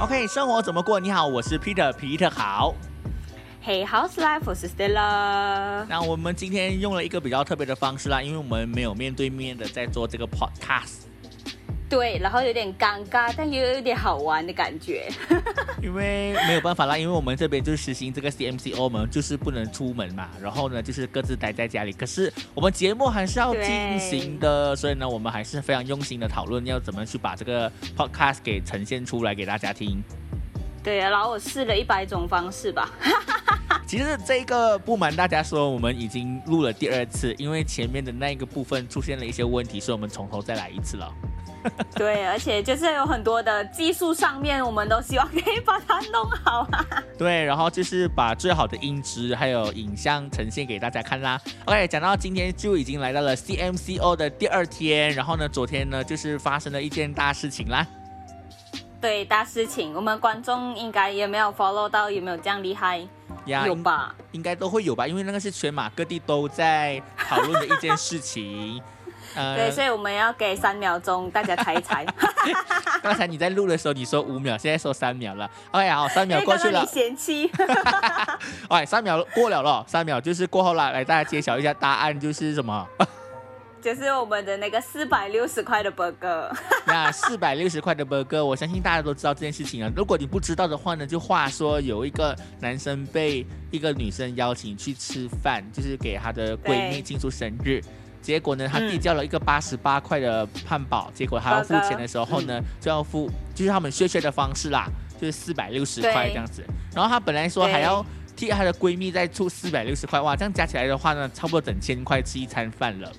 OK，生活怎么过？你好，我是 Peter，皮特好。Hey House Life，我是 Stella。那我们今天用了一个比较特别的方式啦，因为我们没有面对面的在做这个 podcast，对，然后有点尴尬，但又有点好玩的感觉。因为没有办法啦，因为我们这边就是实行这个 CMCO，我们就是不能出门嘛，然后呢就是各自待在家里。可是我们节目还是要进行的，所以呢我们还是非常用心的讨论要怎么去把这个 podcast 给呈现出来给大家听。对啊，然后我试了一百种方式吧。其实这个不瞒大家说，我们已经录了第二次，因为前面的那一个部分出现了一些问题，所以我们从头再来一次了。对，而且就是有很多的技术上面，我们都希望可以把它弄好啊。对，然后就是把最好的音质还有影像呈现给大家看啦。OK，讲到今天就已经来到了 CMCO 的第二天，然后呢，昨天呢就是发生了一件大事情啦。对，大事情，我们观众应该也没有 follow 到，有没有这样厉害？呀有吧？应该都会有吧，因为那个是全马各地都在讨论的一件事情。呃对，所以我们要给三秒钟，大家猜一猜。刚才你在录的时候你说五秒，现在说三秒了。OK，好，三秒过去了。嫌弃。哎，三秒过了咯，三秒就是过后了，来大家揭晓一下答案就是什么？就是我们的那个四百六十块的 burger。那四百六十块的 burger，我相信大家都知道这件事情啊。如果你不知道的话呢，就话说有一个男生被一个女生邀请去吃饭，就是给她的闺蜜对庆祝生日。结果呢，他嗯递交了一个八十八块的汉堡，结果他要付钱的时候呢，就要付就是他们削削的方式啦，就是四百六十块这样子。然后她本来说还要替她的闺蜜再出四百六十块，哇，这样加起来的话呢，差不多整千块吃一餐饭了。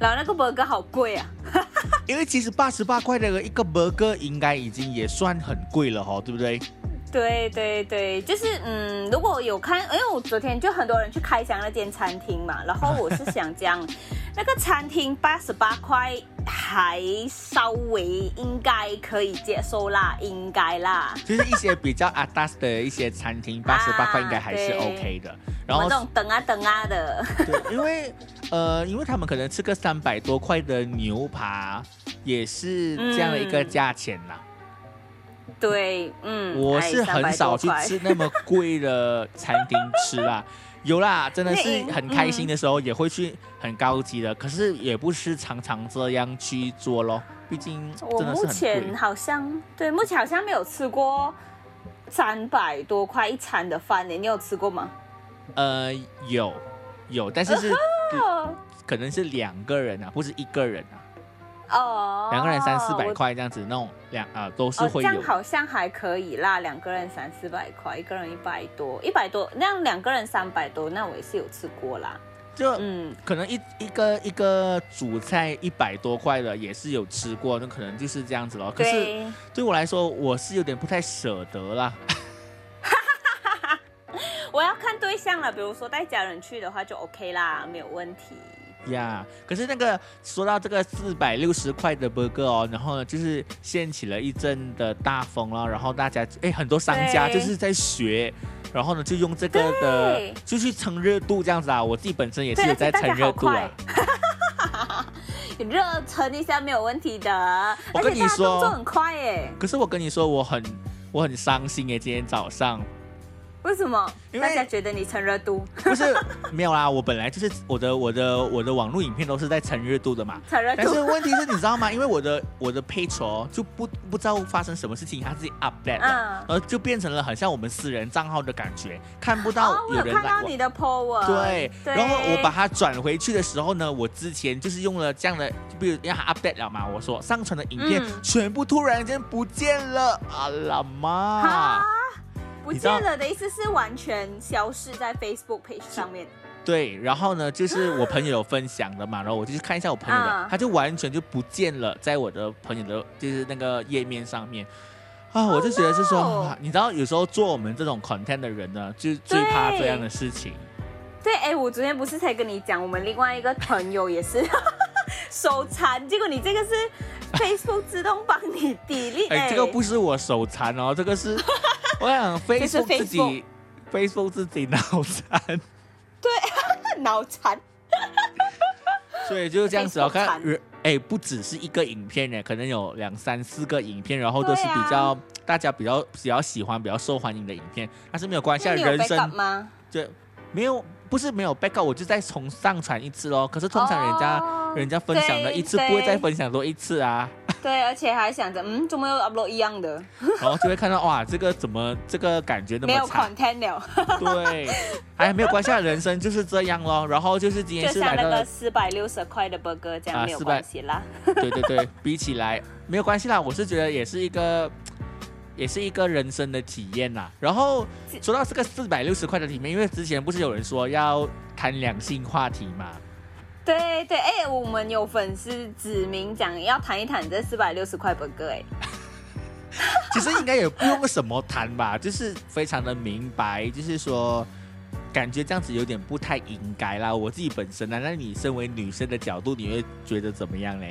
然后那个 burger 好贵啊。因为其实八十八块的一个 burger 应该已经也算很贵了哈，对不对？对对对，就是嗯，如果有看，因为我昨天就很多人去开箱那间餐厅嘛，然后我是想讲，那个餐厅八十八块还稍微应该可以接受啦，应该啦。就是一些比较 d a s 的一些餐厅，八十八块应该还是 OK 的。然后这种等啊等啊的，对，因为呃，因为他们可能吃个三百多块的牛扒，也是这样的一个嗯价钱啦。对，嗯，我哎是很少去。300多块吃那么贵的餐厅吃啦。有啦，真的是很开心的时候也会去很高级的，可是也不是常常这样去做咯。毕竟我真的是很贵目前。好像对，目前好像没有吃过三百多块一餐的饭呢，你有吃过吗？呃，有有，但是是哦可能是两个人啊，不是一个人啊，哦，两个人三四百块这样子，那种两啊、都是哦，会有。这样好像还可以啦，两个人三四百块，一个人一百多，一百多，那样两个人三百多，那我也是有吃过啦。就嗯，可能一一个一个主菜一百多块的也是有吃过，那可能就是这样子咯。可是对，对我来说，我是有点不太舍得啦。我要看对象了，比如说带家人去的话就 OK 啦，没有问题。呀可是那个说到这个四百六十块的 burger 哦，然后呢，就是掀起了一阵的大风了，然后大家哎很多商家就是在学，然后呢就用这个的就去蹭热度这样子啊，我自己本身也是，有在蹭热度啊。热蹭一下没有问题的。我跟你说动作很快耶，可是我跟你说，我很我很伤心耶，今天早上为什么？因为大家觉得你蹭热度，不是没有啦，我本来就是我的我的我的网络影片都是在蹭热度的嘛。蹭热度但是度。问题是，你知道吗？因为我的我的 page 哦，就不不知道发生什么事情，它自己 update 了，嗯然后就变成了很像我们私人账号的感觉，看不到有人。看到你的 po 文。对，对然后我把它转回去的时候呢，我之前就是用了这样的，就比如让它 update 了嘛，我说上传的影片、嗯全部突然间不见了，啊啦妈！哈，不见了的意思是完全消失在 Facebook page 上面。对，然后呢，就是我朋友有分享的嘛，然后我就去看一下我朋友的，嗯他就完全就不见了，在我的朋友的，就是那个页面上面。啊，我就觉得是说你知道，有时候做我们这种 content 的人呢，就最怕这样的事情。对，哎，我昨天不是才跟你讲，我们另外一个朋友也是 手残，结果你这个是 Facebook 自动帮你 delete，哎，这个不是我手残哦，这个是我想 Facebook 自己 Facebook 自己脑残，对脑残。所以就是这样子哦。看人哎，不只是一个影片呢，可能有两三四个影片，然后都是比较、大家比较比较喜欢、比较受欢迎的影片，但是没有关系人生吗？对没有不是没有 backup，我就再重上传一次咯。可是通常人家、哦人家分享了一次，不会再分享多一次啊，对，而且还想着，嗯，怎么又 upload 一样的，然后就会看到哇，这个怎么这个感觉那没有？content 了，对，哎，没有关系啊，人生就是这样咯。然后就是今天是像那来到了个四百六十块的 burger 这啊样没有400关系啦。对对对，比起来没有关系啦，我是觉得也是一个，也是一个人生的体验啦。然后说到这个四百六十块的体验，因为之前不是有人说要谈两性话题嘛，对对，哎，我们有粉丝指名讲要谈一谈这四百六十块本哥哎，其实应该也不用什么谈吧，就是非常的明白，就是说。感觉这样子有点不太应该啦。我自己本身呢，那你身为女生的角度，你会觉得怎么样呢？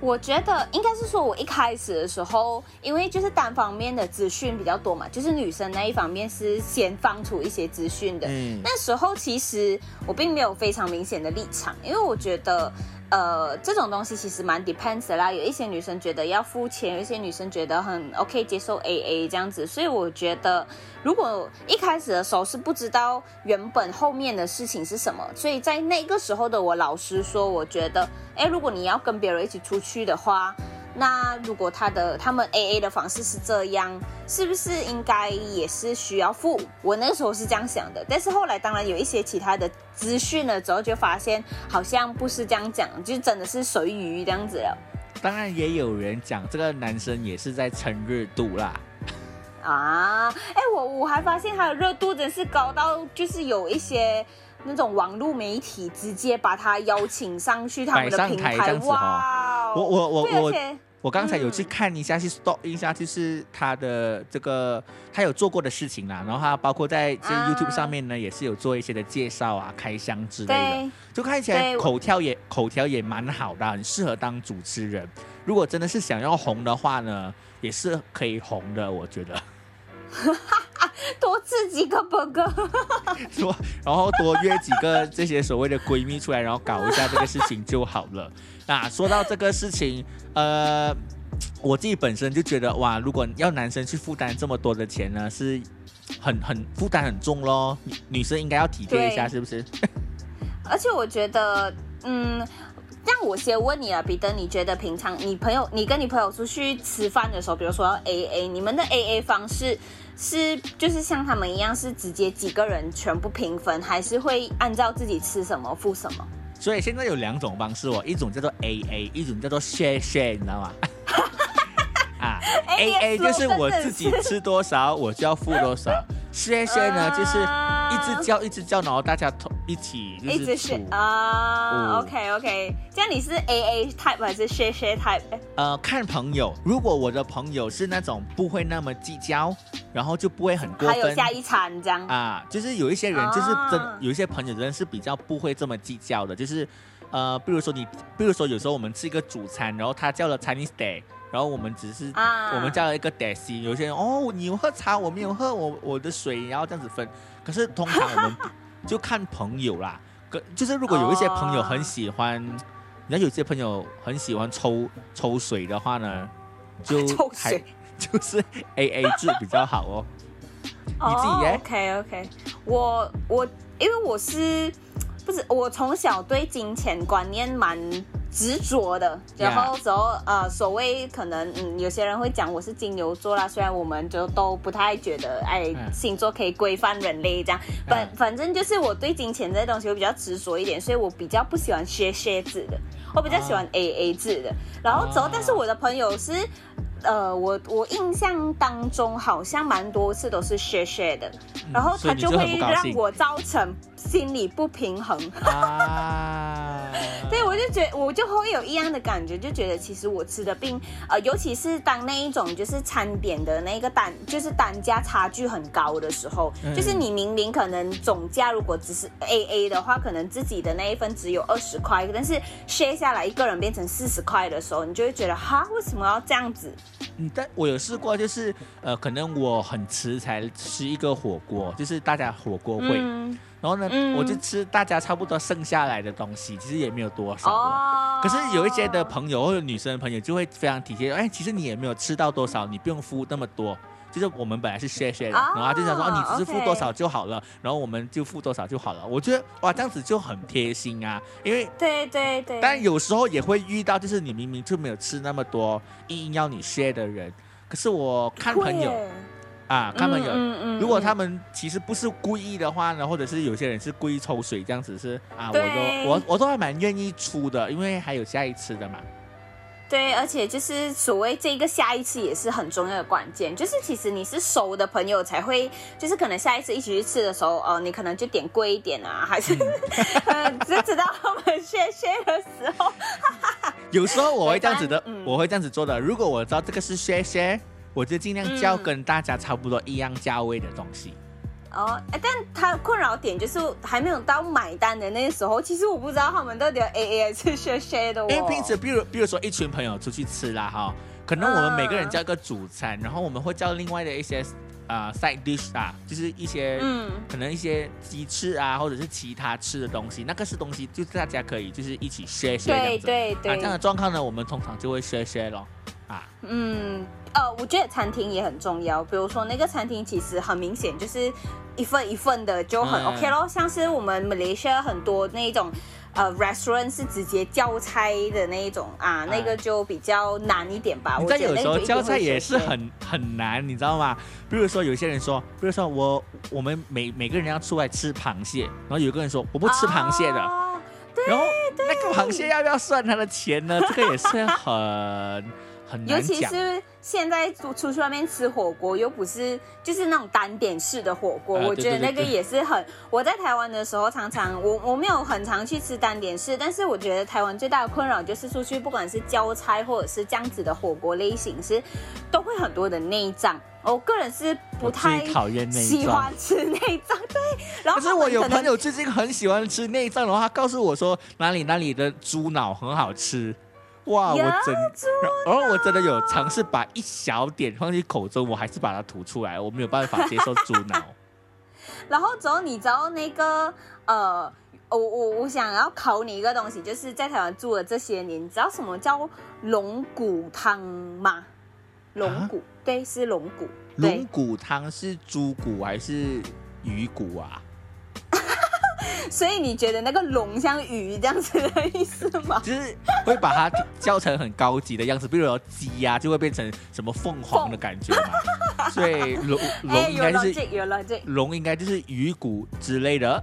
我觉得应该是说，我一开始的时候，因为就是单方面的资讯比较多嘛，就是女生那一方面是先放出一些资讯的。嗯，那时候其实我并没有非常明显的立场，因为我觉得，呃，这种东西其实蛮 depends 的啦。有一些女生觉得要付钱，有一些女生觉得很 OK 接受 AA 这样子，所以我觉得，如果一开始的时候是不知道原本后面的事情是什么，所以在那个时候的我，老实说，我觉得，哎，如果你要跟别人一起出去的话。那如果他的他们 A A 的方式是这样，是不是应该也是需要付？我那个时候是这样想的，但是后来当然有一些其他的资讯了之后，就发现好像不是这样讲，就真的是随鱼这样子了当然也有人讲这个男生也是在蹭热度啦。啊！哎，我我还发现他的热度真是高到，就是有一些。那种网络媒体直接把他邀请上去他们的平台，哇！我我我我我刚才有去嗯看一下，去 stop 一下，就是他的这个他有做过的事情啦，然后他包括在这啊 YouTube 上面呢，也是有做一些的介绍啊、开箱之类的，就看起来口条也口条也蛮好的，很适合当主持人。如果真的是想要红的话呢，也是可以红的，我觉得。多吃几个 burger，说，然后多约几个这些所谓的闺蜜出来，然后搞一下这个事情就好了。那说到这个事情，呃，我自己本身就觉得哇，如果要男生去负担这么多的钱呢，是很很负担很重咯。女女生应该要体贴一下，是不是？而且我觉得，嗯，让我先问你啊，彼得，你觉得平常你朋友，你跟你朋友出去吃饭的时候，比如说要 A A，你们的 A A 方式是就是像他们一样，是直接几个人全部平分，还是会按照自己吃什么付什么？所以现在有两种方式哦，一种叫做 A A，一种叫做 share share，你知道吗？啊哎，A A 就是我自己吃多少我就要付多少，share share 呢就是一直叫一直叫，然后大家同一起就一直是。啊、嗯 o k OK，这样你是 A A type 还是 share share type？呃，看朋友，如果我的朋友是那种不会那么计较，然后就不会很过分还有下一餐这样？啊，就是有一些人就是真，啊有一些朋友真的是比较不会这么计较的，就是呃，比如说你，比如说有时候我们吃一个主餐，然后他叫了 Chinese day，然后我们只是、啊我们叫了一个 d a s i 有些人哦，你有喝茶，我没有喝我我的水，然后这样子分。可是通常我们就看朋友啦，可就是如果有一些朋友很喜欢，你知道有些朋友很喜欢抽抽水的话呢，就 抽还水就是 A A 制比较好哦。你自己耶 OK OK，我我因为我是不是我从小对金钱观念蛮执着的，然后之后呃，所谓可能嗯，有些人会讲我是金牛座啦，虽然我们就都不太觉得哎，嗯星座可以规范人类这样，反、嗯反正就是我对金钱这些东西我比较执着一点，所以我比较不喜欢 share share 制的，我比较喜欢 A A 制的，然后之后哦但是我的朋友是。呃，我我印象当中好像蛮多次都是 share share 的，然后他就会让我造成心理不平衡。啊，对，我就觉我就会有一样的感觉，就觉得其实我吃的并呃，尤其是当那一种就是餐点的那个单，就是单价差距很高的时候，嗯。就是你明明可能总价如果只是 A A 的话，可能自己的那一份只有二十块，但是 share 下来一个人变成四十块的时候，你就会觉得哈，为什么要这样子？嗯，但我有试过，就是呃，可能我很迟才吃一个火锅，就是大家火锅会，嗯然后呢，嗯我就吃大家差不多剩下来的东西，其实也没有多少可是有一些的朋友或者女生的朋友就会非常体贴，哎，其实你也没有吃到多少，你不用付那么多。就是我们本来是 share share 的，哦然后他就想说，哦，你只是付多少就好了，然后我们就付多少就好了。我觉得哇，这样子就很贴心啊，因为对对对，但有时候也会遇到，就是你明明就没有吃那么多，硬要你 share 的人。可是我看朋友啊，他们有，嗯嗯如果他们其实不是故意的话呢，或者是有些人是故意抽水这样子是啊，我都我我都还蛮愿意出的，因为还有下一次的嘛。对，而且就是所谓这个下一次也是很重要的关键，就是其实你是熟的朋友才会，就是可能下一次一起去吃的时候，哦、你可能就点贵一点啊，还是，呃，只知道他们谢谢的时候，有时候我会这样子的，嗯。我会这样子做的。如果我知道这个是 share share，我就尽量叫嗯跟大家差不多一样价位的东西。哦，哎但他的困扰点就是还没有到买单的那个时候，其实我不知道他们到底要 A A 还 是 share share 的哦。因为平时，比如比如说一群朋友出去吃啦哈，可能我们每个人嗯叫一个主餐，然后我们会叫另外的一些啊、side dish 啊，就是一些嗯可能一些鸡翅啊，或者是其他吃的东西，那个是东西，就是大家可以就是一起 share share 这对样子。啊，对对，这样的状况呢，我们通常就会 share share 咯。啊，嗯，呃，我觉得餐厅也很重要。比如说那个餐厅其实很明显就是一份一份的就很嗯 OK 咯。像是我们 Malaysia 很多那一种呃 restaurant 是直接叫菜的那一种啊，那个就比较难一点吧。我觉得有时候叫那个就一定会菜也是很很难，你知道吗？比如说有些人说，比如说我我们每每个人要出来吃螃蟹，然后有个人说我不吃螃蟹的，哦然后那个螃蟹要不要算他的钱呢？这个也是很很尤。其是现在出出去外面吃火锅，又不是就是那种单点式的火锅，啊我觉得那个也是很。我在台湾的时候，常常我我没有很常去吃单点式，但是我觉得台湾最大的困扰就是出去不管是交差或者是这样子的火锅类型是都会很多的内脏。我个人是不太讨厌内脏喜欢吃内脏，对。然后可是我有朋友最近很喜欢吃内脏，的话他告诉我说哪里哪里的猪脑很好吃，哇，我真，然后我真的有尝试把一小点放进口中，我还是把它吐出来，我没有办法接受猪脑。然后之后你知道那个呃，我我我想要考你一个东西，就是在台湾住了这些年，你知道什么叫龙骨汤吗？龙骨，对，是龙骨，龙，骨汤是猪骨还是鱼骨啊？所以你觉得那个龙像鱼这样子的意思吗？就是会把它叫成很高级的样子，比如说鸡呀、就会变成什么凤凰的感觉嘛。所以龙龙 应该就是有 logic。龙应该就是鱼骨之类的，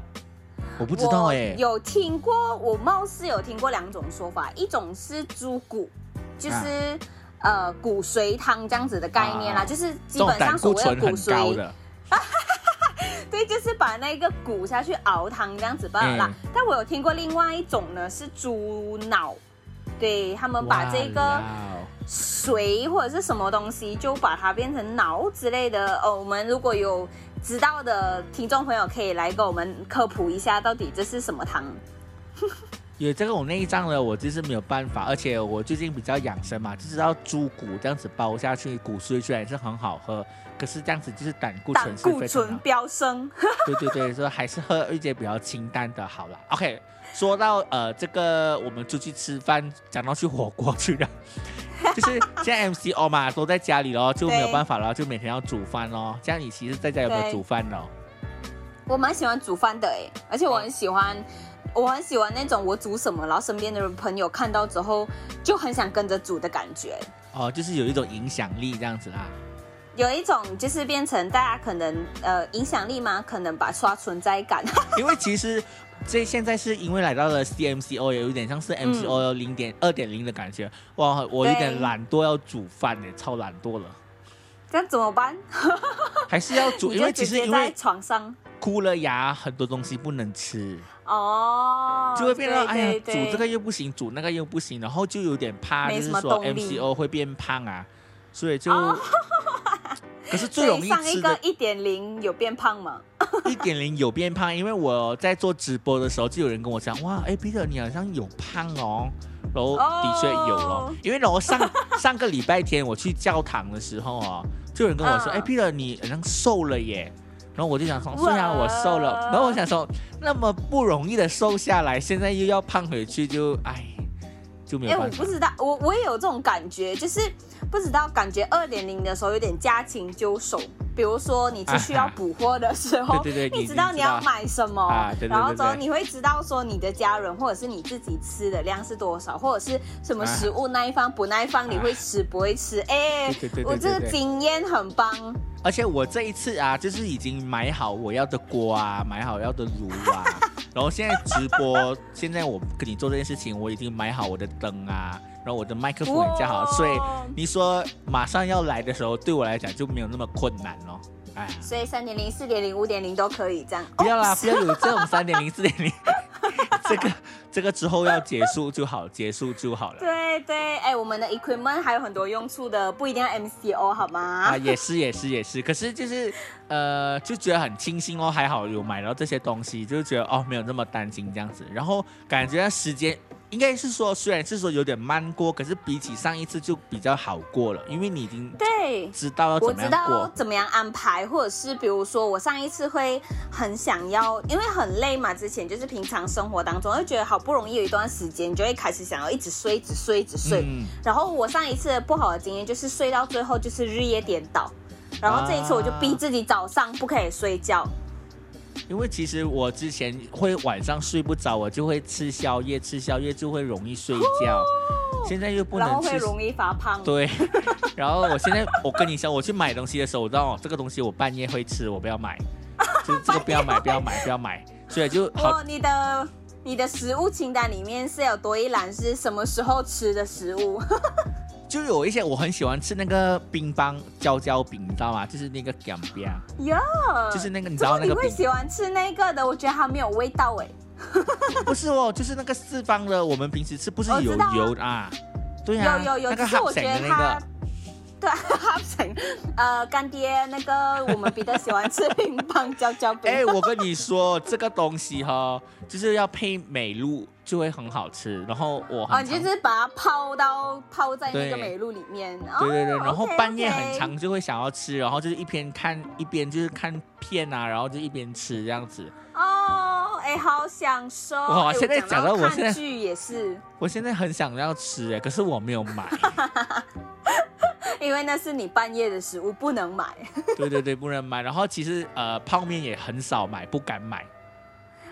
我不知道我哎、有听过，我貌似有听过两种说法，一种是猪骨，就是、呃骨髓汤这样子的概念啦，啊就是基本上所谓的骨髓，很高的，对，就是把那个骨下去熬汤这样子罢了啦。嗯但我有听过另外一种呢，是猪脑，对他们把这个哇髓或者是什么东西，就把它变成脑之类的。哦，我们如果有知道的听众朋友，可以来给我们科普一下，到底这是什么汤？有这种内脏呢，我就是没有办法，而且我最近比较养生嘛，就知道猪骨这样子包下去，骨髓虽然是很好喝，可是这样子就是胆固醇是非常高。飙升。对对对，所以还是喝一些比较清淡的好了。OK，说到呃这个，我们出去吃饭，讲到去火锅去了，就是现在 MCO 嘛，都在家里咯，就没有对办法了，就每天要煮饭咯。这样你其实在家有没有煮饭呢？我蛮喜欢煮饭的哎，而且我很喜欢，我很喜欢那种我煮什么，然后身边的朋友看到之后就很想跟着煮的感觉。哦，就是有一种影响力这样子啦。有一种就是变成大家可能呃影响力吗？可能把刷存在感。因为其实这现在是因为来到了 CMCO，有一点像是 MCO 零点二点零的感觉。哇，我有点懒惰要煮饭呢，超懒惰了，这样怎么办？还是要煮，因为其实因为床上哭了牙，很多东西不能吃，哦，就会变得哎呀，煮这个又不行，煮那个又不行，然后就有点怕，就是说 MCO 会变胖啊，所以就。哦 可是最容易以上一个一点零有变胖吗？一点零有变胖，因为我在做直播的时候，就有人跟我讲，哇，哎，Peter 你好像有胖哦。然后的确有咯，因为然后上上个礼拜天我去教堂的时候哦，就有人跟我说，哎，Peter 你好像瘦了耶。然后我就想说，虽然我瘦了，然后我想说，那么不容易的瘦下来，现在又要胖回去，就哎，就没有办法。哎，我不知道，我我也有这种感觉，就是不知道感觉二点零的时候有点驾轻就熟。比如说你是需要补货的时候，对对对，你知道你要买什么，然后之后你会知道说你的家人或者是你自己吃的量是多少，或者是什么食物那一方不那一方你会吃不会吃？哎，我这个经验很棒。而且我这一次啊，就是已经买好我要的锅啊，买好要的炉啊，然后现在直播，现在我跟你做这件事情，我已经买好我的灯啊，然后我的麦克风也架好，所以你说马上要来的时候，对我来讲就没有那么困难了。哎，所以三点零、四点零、五点零都可以这样。不要啦，不要有这种三点零、四点零。这个 这个之后要结束就好，结束就好了。对对，哎，我们的 equipment 还有很多用处的，不一定要 MCO 好吗？啊，也是也是也是，可是就是呃，就觉得很庆幸哦，还好有买到这些东西，就觉得哦，没有那么担心这样子，然后感觉时间。应该是说，虽然是说有点慢过，可是比起上一次就比较好过了，因为你已经对知道要怎么样过，怎么样安排，或者是比如说我上一次会很想要，因为很累嘛，之前就是平常生活当中会觉得好不容易有一段时间，你就会开始想要一直睡，一直睡，一直睡。然后我上一次不好的经验就是睡到最后就是日夜颠倒，然后这一次我就逼自己早上不可以睡觉。因为其实我之前会晚上睡不着，我就会吃宵夜，吃宵夜就会容易睡觉。现在又不能吃，会容易发胖。对，然后我现在我跟你讲，我去买东西的时候，我知道这个东西我半夜会吃，我不要买，就是 这个不要买，不要买，不要买。所以就好。你的你的食物清单里面是有多一栏是什么时候吃的食物？就有一些我很喜欢吃那个冰棒焦焦饼，你知道吗？就是那个干饼。哟。就是那个你知道那个。你会喜欢吃那个的？我觉得它没有味道哎。不是哦，就是那个四方的，我们平时吃不是有油啊？对呀。有有有，那个我觉得那个。对，哈成，呃，干爹，那个我们比较喜欢吃乒乓焦焦饼。哎，我跟你说，这个东西哈，就是要配美露。就会很好吃，然后我啊，就是把它泡到泡在那个美露里面，对对对，然后半夜很长就会想要吃，然后就是一边看一边就是看片啊，然后就一边吃这样子。哦，哎，好享受！哇，现在讲到我现在剧也是，我现在很想要吃哎，可是我没有买，因为那是你半夜的食物，不能买。对对对，不能买。然后其实呃，泡面也很少买，不敢买。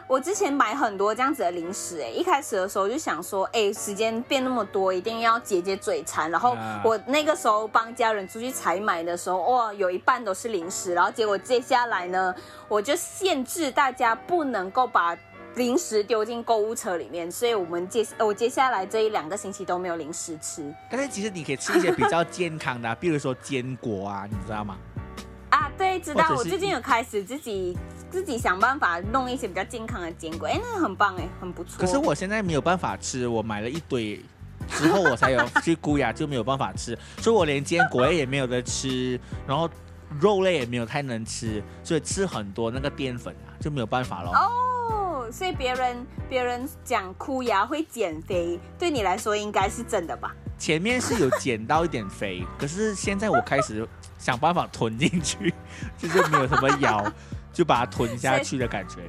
我之前买很多这样子的零食，哎，一开始的时候就想说，哎，时间变那么多，一定要解解嘴馋。然后我那个时候帮家人出去采买的时候，哇，有一半都是零食。然后结果接下来呢，我就限制大家不能够把零食丢进购物车里面，所以我们接我接下来这一两个星期都没有零食吃。但是其实你可以吃一些比较健康的，比如说坚果啊，你知道吗？啊，对，知道。我最近有开始自己。自己想办法弄一些比较健康的坚果，哎，那很棒哎，很不错。可是我现在没有办法吃，我买了一堆之后，我才有去估牙，就没有办法吃，所以我连坚果类也没有得吃，然后肉类也没有太能吃，所以吃很多那个淀粉啊，就没有办法了。哦，所以别人别人讲哭牙会减肥，对你来说应该是真的吧？前面是有减到一点肥，可是现在我开始想办法吞进去，就是没有什么咬。就把它吞下去的感觉。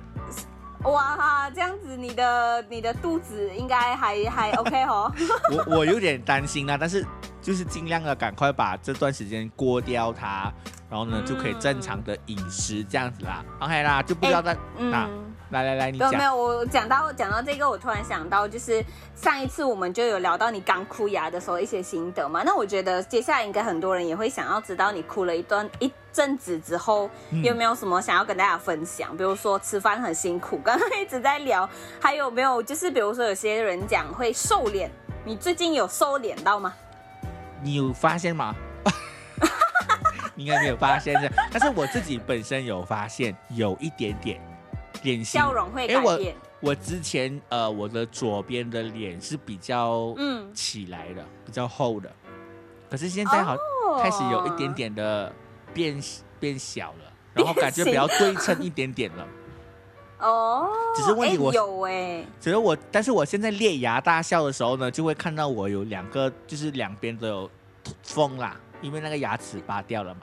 哇哈，这样子你的你的肚子应该还还 OK 哦。我我有点担心啊，但是就是尽量的赶快把这段时间过掉它，然后呢就可以正常的饮食这样子啦。OK 啦，就不知道在哪。来来来，你讲。没有，我讲到讲到这个，我突然想到，就是上一次我们就有聊到你刚哭牙的时候一些心得嘛。那我觉得接下来应该很多人也会想要知道你哭了一段一阵子之后有没有什么想要跟大家分享？比如说吃饭很辛苦，刚刚一直在聊，还有没有就是比如说有些人讲会瘦脸，你最近有瘦脸到吗？你有发现吗？应该没有发现的，但是我自己本身有发现有一点点。脸型。笑容会改变。我我之前呃，我的左边的脸是比较嗯。起来的，比较厚的，可是现在好开始有一点点的变变小了，然后感觉比较对称一点点了。哦，只是问题我哎有哎，只是我，但是我现在裂牙大笑的时候呢，就会看到我有两个，就是两边都有缝啦，因为那个牙齿拔掉了嘛，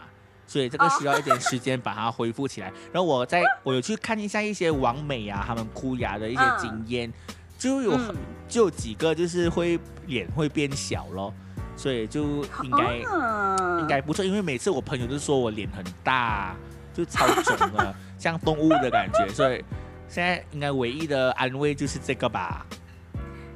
所以这个需要一点时间把它恢复起来。然后我在我有去看一下一些网美啊，他们箍牙的一些经验，就有很嗯就有几个就是会脸会变小咯，所以就应该、嗯应该不错，因为每次我朋友都说我脸很大，就超肿了，像动物的感觉，所以现在应该唯一的安慰就是这个吧。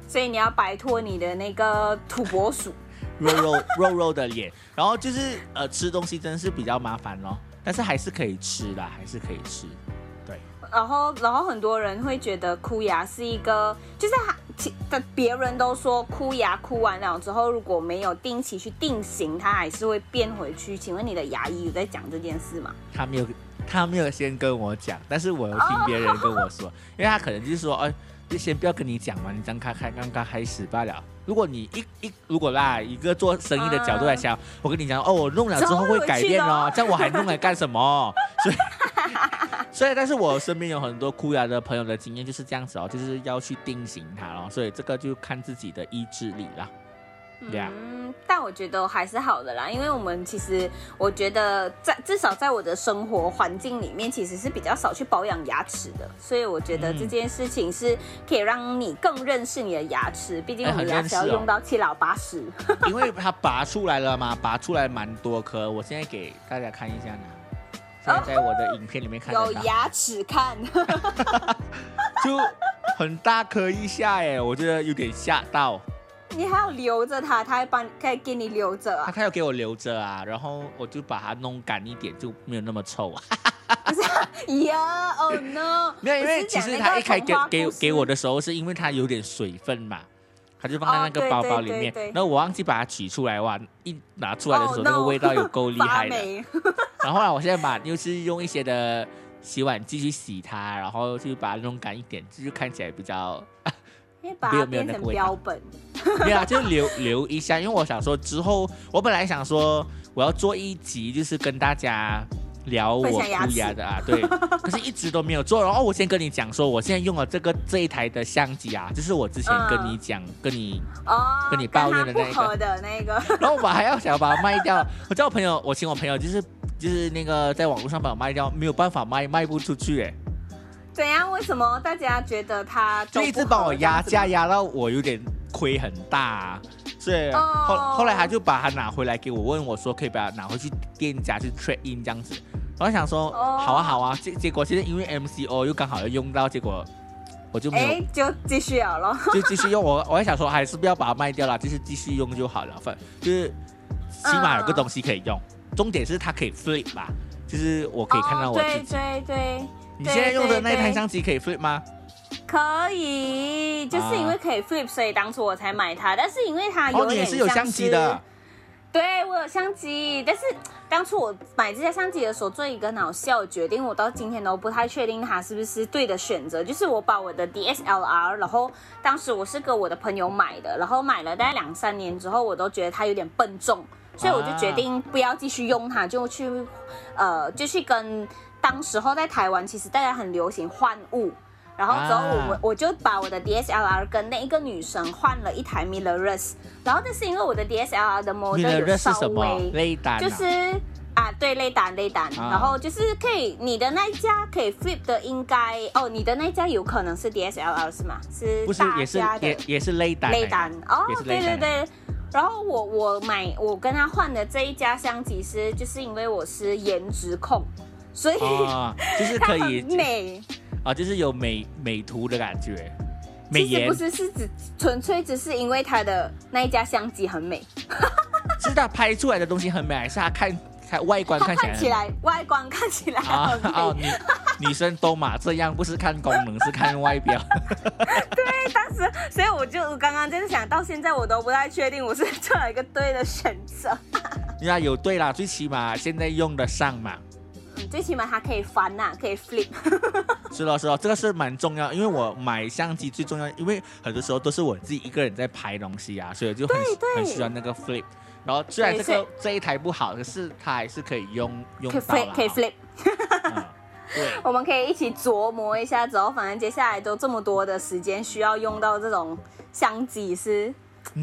所以你要摆脱你的那个土拨鼠。肉肉肉肉的脸，然后就是呃吃东西真的是比较麻烦咯，但是还是可以吃啦，还是可以吃。对，然后，然后很多人会觉得箍牙是一个，就是他其的别人都说箍牙箍完了之后，如果没有定期去定型，它还是会变回去。请问你的牙医有在讲这件事吗？他没有他没有先跟我讲，但是我有听别人跟我说，因为他可能就是说，哎，就先不要跟你讲嘛，你刚开开刚刚开始罢了。如果你一一如果啦，一个做生意的角度来想，我跟你讲哦，我弄了之后会改变哦，这样我还弄来干什么？所以 所以，但是我身边有很多哭牙的朋友的经验就是这样子哦，就是要去定型它哦，所以这个就看自己的意志力啦。嗯，但我觉得还是好的啦，因为我们其实我觉得在至少在我的生活环境里面，其实是比较少去保养牙齿的，所以我觉得嗯。这件事情是可以让你更认识你的牙齿，毕竟哎我们牙齿要用到七老八十。因为它拔出来了嘛，拔出来蛮多颗，我现在给大家看一下呢。现在在我的影片里面看有牙齿看，就很大颗一下哎，我觉得有点吓到。你还要留着它，它还帮可以给你留着他啊。它要给我留着啊，然后我就把它弄干一点，就没有那么臭啊。呀，Oh no！没有，因为其实他一开给给给我的时候，是因为它有点水分嘛，他就放在那个包包里面，对对对然后我忘记把它取出来，哇，一拿出来的时候 Oh 那个味道有够厉害的。然后后来我现在把又是用一些的洗碗机去洗它，然后就把它弄干一点，就是看起来比较因为把没有它变成没有那个标本。没有啊，就留留一下，因为我想说之后，我本来想说我要做一集，就是跟大家聊我分享牙的啊，对，可是一直都没有做。然后我先跟你讲说，我现在用了这个这一台的相机啊，就是我之前跟你讲，跟你，哦，跟你抱怨的那个跟它不合的那个，然后我还要想要把它卖掉。我叫我朋友，我请我朋友就是就是那个在网络上把我卖掉，没有办法卖，卖不出去哎。怎样？为什么大家觉得他就一直帮我压价压到我有点亏很大、啊，所以后、哦。后来他就把它拿回来给我，问我说可以把它拿回去店家去 trade in 这样子，然后想说、哦。好啊好啊，结结果现在因为 MCO 又刚好要用到，结果我就没有、哎，就继续好了。就继续用，我我还想说还是不要把它卖掉了，就是继续用就好了，反就是起码有个东西可以用，重点是它可以 flip 吧，就是我可以看到我自己。哦对对对，你现在用的那台相机可以 flip 吗？可以，就是因为可以 flip，所以当初我才买它。但是因为它有哦，你点也是有相机的。对我有相机，但是当初我买这台相机的时候，做一个很好笑的决定，我到今天都不太确定它是不是对的选择。就是我把我的 DSLR，然后当时我是跟我的朋友买的，然后买了大概两三年之后，我都觉得它有点笨重，所以我就决定不要继续用它，就去呃，就去跟当时候在台湾，其实大家很流行换物。然后之后我、啊我就把我的 DSLR 跟那一个女生换了一台 Mirrorless，然后但是因为我的 DSLR 的 model 有稍微？就是啊，对，雷达雷达，啊然后就是可以，你的那一家可以 flip 的，应该哦，你的那一家有可能是 DSLR 是吗？是不是大也是家的也也是雷达雷达哦对对对。然后我我买我跟他换的这一家相机是，就是因为我是颜值控，所以、哦，就是可以美。啊，就是有美美图的感觉，美颜不，是，是指纯粹只是因为它的那一家相机很美，是它拍出来的东西很美，还是它看看外观看起来看起来外观看起来啊很美。哦，女女生都嘛这样，不是看功能，是看外表。对，当时，所以我就我刚刚就是想到现在我都不太确定我是做了一个对的选择。那有对啦，最起码现在用得上嘛。嗯，最起码它可以翻呐、可以 flip。是咯是咯，这个是蛮重要，因为我买相机最重要，因为很多时候都是我自己一个人在拍东西啊，所以就很很喜欢那个 flip。然后虽然这个这一台不好，可是它还是可以用用可以 flip，可以 flip。嗯对，我们可以一起琢磨一下。之后，反正接下来都这么多的时间需要用到这种相机是。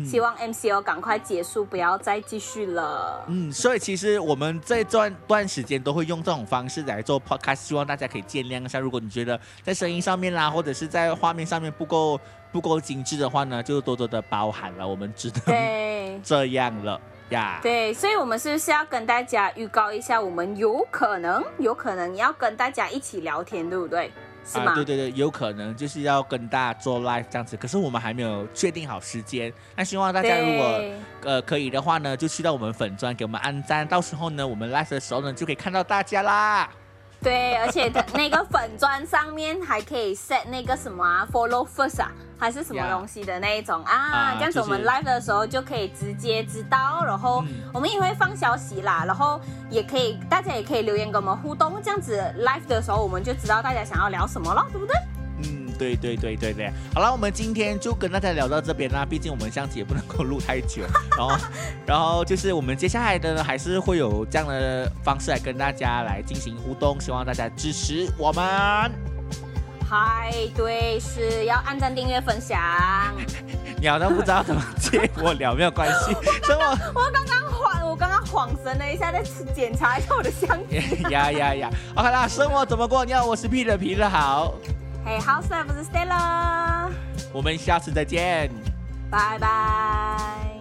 希望 MCO 赶快结束，不要再继续了。嗯，所以其实我们这段段时间都会用这种方式来做 podcast，希望大家可以见谅一下。如果你觉得在声音上面啦，或者是在画面上面不够不够精致的话呢，就多多的包涵了。我们只能 这样了呀。对，所以我们是不是要跟大家预告一下，我们有可能有可能要跟大家一起聊天，对不对？啊，对对对，有可能就是要跟大家做 live 这样子，可是我们还没有确定好时间。那希望大家如果呃可以的话呢，就去到我们粉砖给我们按赞，到时候呢我们 live 的时候呢就可以看到大家啦。对，而且它那个粉砖上面还可以 set 那个什么啊，follow first 啊，还是什么东西的那一种。啊，这样子我们 live 的时候就可以直接知道，然后我们也会放消息啦，然后也可以大家也可以留言跟我们互动，这样子 live 的时候我们就知道大家想要聊什么了，对不对？对对对对对，好了，我们今天就跟大家聊到这边啦。毕竟我们相机也不能够录太久，然后，然后就是我们接下来的呢，还是会有这样的方式来跟大家来进行互动，希望大家支持我们。嗨，对，是要按赞、订阅、分享。你好像不知道怎么接我聊，没有关系。什么？我刚刚晃，我刚刚晃神了一下，再检查一下我的相机。呀呀呀！OK 啦，生活怎么过？你好，我是 Peter，皮的好。Hey, House Life 是 Stella。我们下次再见，拜拜。